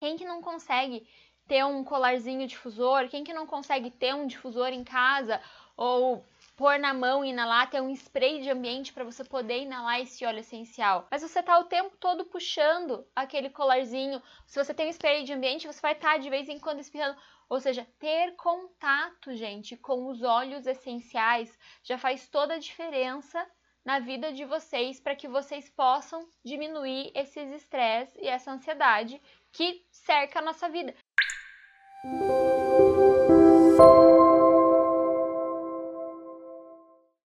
Quem que não consegue ter um colarzinho difusor? Quem que não consegue ter um difusor em casa ou pôr na mão e inalar, ter um spray de ambiente para você poder inalar esse óleo essencial. Mas você tá o tempo todo puxando aquele colarzinho. Se você tem um spray de ambiente, você vai estar tá de vez em quando espirrando. Ou seja, ter contato, gente, com os óleos essenciais já faz toda a diferença na vida de vocês para que vocês possam diminuir esses estresse e essa ansiedade que cerca a nossa vida.